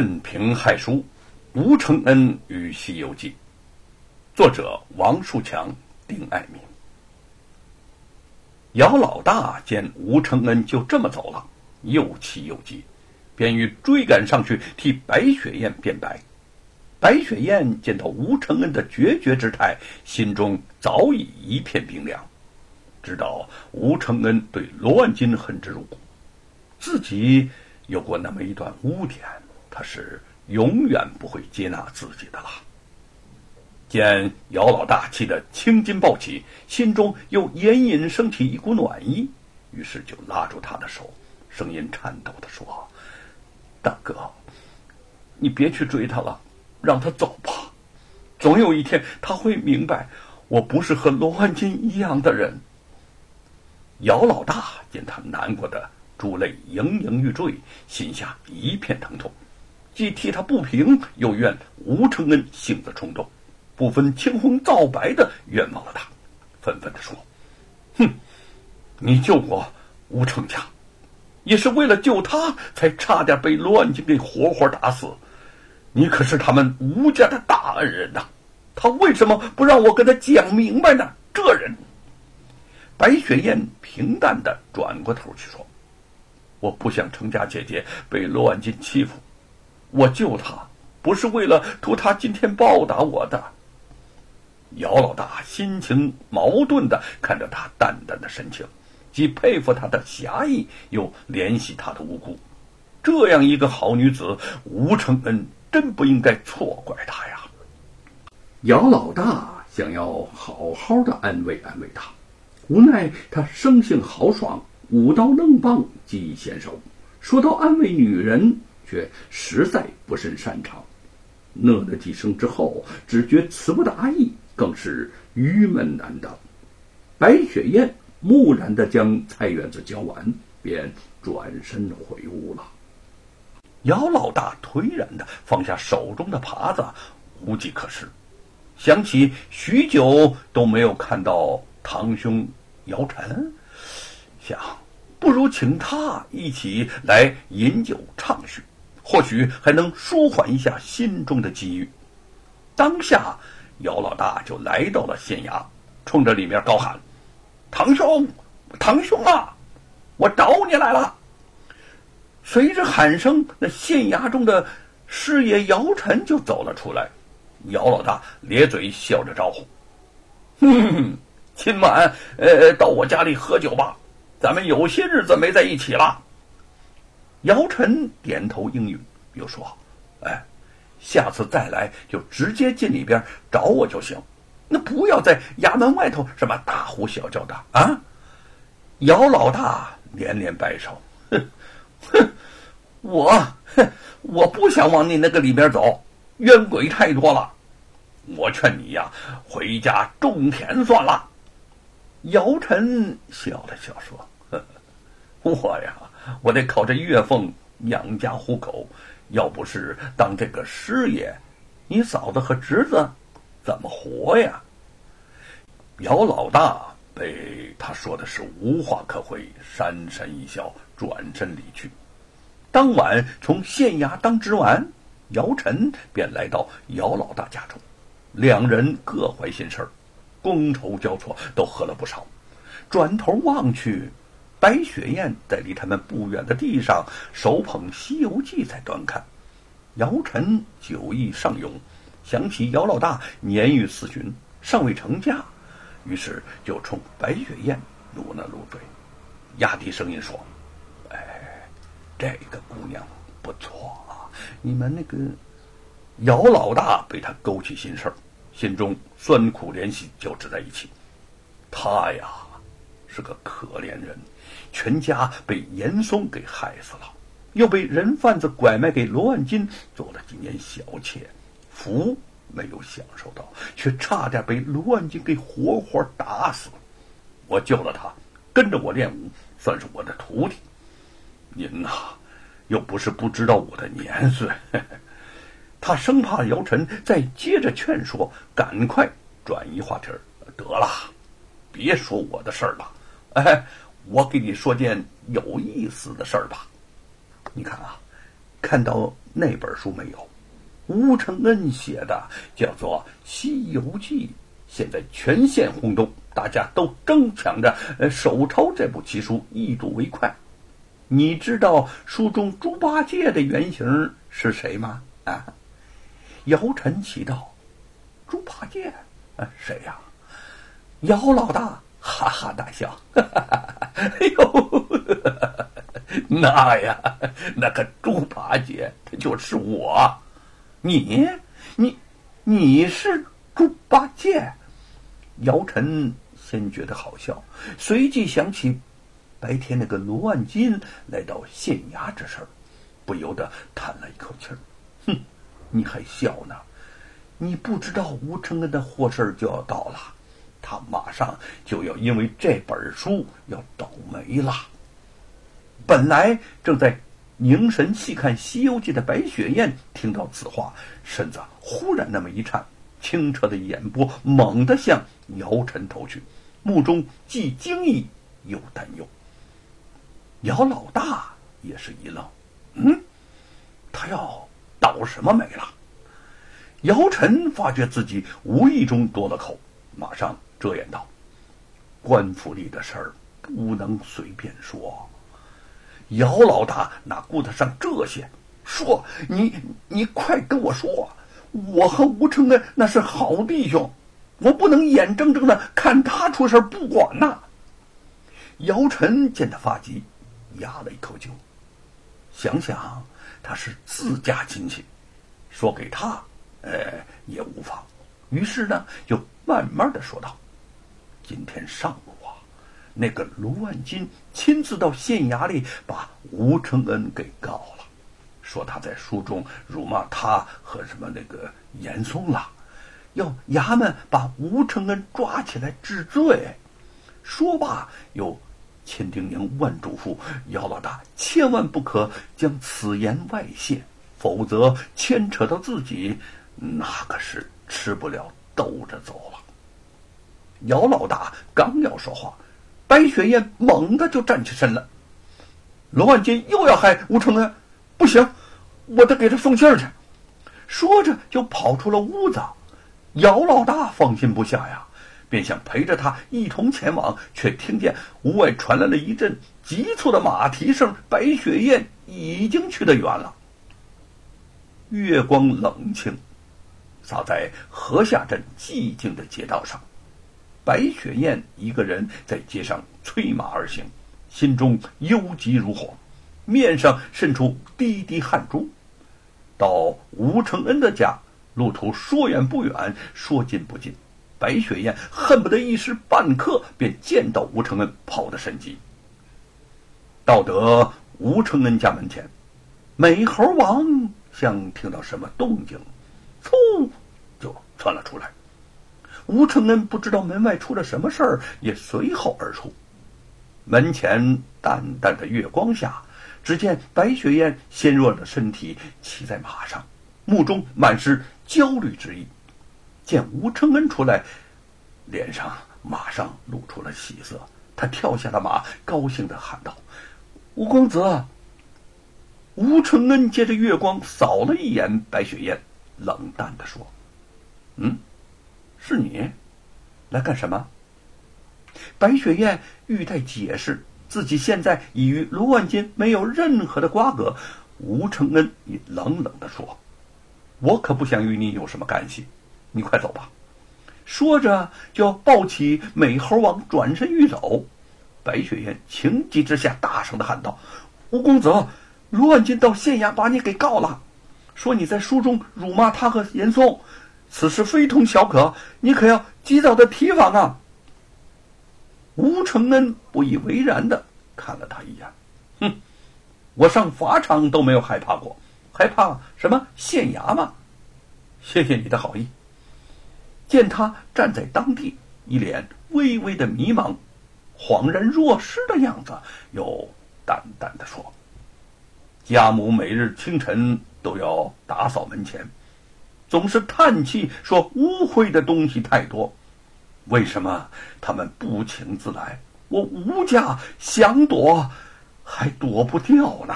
任凭害书，吴承恩与《西游记》，作者王树强、丁爱民。姚老大见吴承恩就这么走了，又气又急，便欲追赶上去替白雪燕辩白。白雪燕见到吴承恩的决绝之态，心中早已一片冰凉，知道吴承恩对罗万金恨之入骨，自己有过那么一段污点，他是永远不会接纳自己的了。见姚老大气得青筋暴起，心中又隐隐升起一股暖意，于是就拉住他的手，声音颤抖地说：“大哥，你别去追他了。”让他走吧，总有一天他会明白，我不是和罗汉金一样的人。姚老大见他难过的珠泪盈盈欲坠，心下一片疼痛，既替他不平，又怨吴承恩性子冲动，不分青红皂白的冤枉了他，愤愤地说：“哼，你救过吴成家，也是为了救他，才差点被罗万金给活活打死。”你可是他们吴家的大恩人呐，他为什么不让我跟他讲明白呢？这人，白雪燕平淡的转过头去说：“我不想程家姐姐被罗万金欺负，我救她不是为了图他今天报答我的。”姚老大心情矛盾的看着他淡淡的神情，既佩服他的侠义，又怜惜他的无辜。这样一个好女子，吴承恩。真不应该错怪他呀！姚老大想要好好的安慰安慰他，无奈他生性豪爽，舞刀弄棒技艺娴熟，说到安慰女人，却实在不甚擅长。讷了几声之后，只觉词不达意，更是郁闷难当。白雪燕木然的将菜园子浇完，便转身回屋了。姚老大颓然的放下手中的耙子，无计可施。想起许久都没有看到堂兄姚晨，想不如请他一起来饮酒畅叙，或许还能舒缓一下心中的积郁。当下，姚老大就来到了县衙，冲着里面高喊：“堂兄，堂兄啊，我找你来了！”随着喊声，那县衙中的师爷姚晨就走了出来。姚老大咧嘴笑着招呼：“哼哼，今晚呃，到我家里喝酒吧，咱们有些日子没在一起了。”姚晨点头应允，又说：“哎，下次再来就直接进里边找我就行，那不要在衙门外头什么大呼小叫的啊！”姚老大连连摆手。哼哼，我哼，我不想往你那个里边走，冤鬼太多了。我劝你呀，回家种田算了。姚晨笑了笑说：“我呀，我得靠这月俸养家糊口，要不是当这个师爷，你嫂子和侄子怎么活呀？”姚老大被他说的是无话可回，讪讪一笑，转身离去。当晚从县衙当值完，姚晨便来到姚老大家中，两人各怀心事儿，觥筹交错，都喝了不少。转头望去，白雪燕在离他们不远的地上手捧《西游记》在端看。姚晨酒意上涌，想起姚老大年逾四旬，尚未成家，于是就冲白雪燕努了努嘴，压低声音说。哎这个姑娘不错啊！你们那个姚老大被他勾起心事儿，心中酸苦怜惜交织在一起。他呀是个可怜人，全家被严嵩给害死了，又被人贩子拐卖给罗万金做了几年小妾，福没有享受到，却差点被罗万金给活活打死。我救了他，跟着我练武，算是我的徒弟。您呐，又不是不知道我的年岁。他生怕姚晨再接着劝说，赶快转移话题儿。得了，别说我的事儿了。哎，我给你说件有意思的事儿吧。你看啊，看到那本书没有。吴承恩写的叫做《西游记》，现在全线轰动，大家都争抢着呃手抄这部奇书，一睹为快。你知道书中猪八戒的原型是谁吗？啊？姚晨奇道：“猪八戒，啊，谁呀？”姚老大哈哈大笑：“哈哈哈哎呦，那呀，那个猪八戒他就是我。”你，你，你是猪八戒？姚晨先觉得好笑，随即想起白天那个罗万金来到县衙这事儿，不由得叹了一口气儿。哼，你还笑呢？你不知道吴承恩的祸事就要到了，他马上就要因为这本书要倒霉了。本来正在。凝神细看《西游记》的白雪燕听到此话，身子忽然那么一颤，清澈的眼波猛地向姚晨投去，目中既惊异又担忧。姚老大也是一愣：“嗯，他要倒什么霉了？”姚晨发觉自己无意中多了口，马上遮掩道：“官府里的事儿不能随便说。”姚老大哪顾得上这些？说你你快跟我说，我和吴承恩那是好弟兄，我不能眼睁睁的看他出事不管呐。姚晨见他发急，压了一口酒，想想他是自家亲戚，说给他，呃也无妨。于是呢，就慢慢的说道：“今天上午啊。”那个卢万金亲自到县衙里把吴承恩给告了，说他在书中辱骂他和什么那个严嵩了，要衙门把吴承恩抓起来治罪。说罢又千叮咛万嘱咐姚老大千万不可将此言外泄，否则牵扯到自己，那可是吃不了兜着走了。姚老大刚要说话。白雪燕猛地就站起身了。罗万金又要害吴承恩，不行，我得给他送信儿去。说着就跑出了屋子。姚老大放心不下呀，便想陪着他一同前往，却听见屋外传来了一阵急促的马蹄声。白雪燕已经去得远了。月光冷清，洒在河下镇寂静的街道上。白雪燕一个人在街上催马而行，心中忧急如火，面上渗出滴滴汗珠。到吴承恩的家，路途说远不远，说近不近。白雪燕恨不得一时半刻便见到吴承恩，跑得神急。到得吴承恩家门前，美猴王像听到什么动静，嗖就窜了出来。吴承恩不知道门外出了什么事儿，也随后而出。门前淡淡的月光下，只见白雪燕纤弱的身体骑在马上，目中满是焦虑之意。见吴承恩出来，脸上马上露出了喜色。他跳下了马，高兴的喊道：“吴公子！”吴承恩借着月光扫了一眼白雪燕，冷淡的说：“嗯。”是你，来干什么？白雪燕欲待解释，自己现在已与卢万金没有任何的瓜葛。吴承恩也冷冷的说：“我可不想与你有什么干系，你快走吧。”说着就要抱起美猴王，转身欲走。白雪燕情急之下大声的喊道：“吴公子，卢万金到县衙把你给告了，说你在书中辱骂他和严嵩。”此事非同小可，你可要及早的提防啊！吴承恩不以为然的看了他一眼，哼，我上法场都没有害怕过，害怕什么县衙吗？谢谢你的好意。见他站在当地，一脸微微的迷茫，恍然若失的样子，又淡淡的说：“家母每日清晨都要打扫门前。”总是叹气说污秽的东西太多，为什么他们不请自来？我吴家想躲，还躲不掉呢。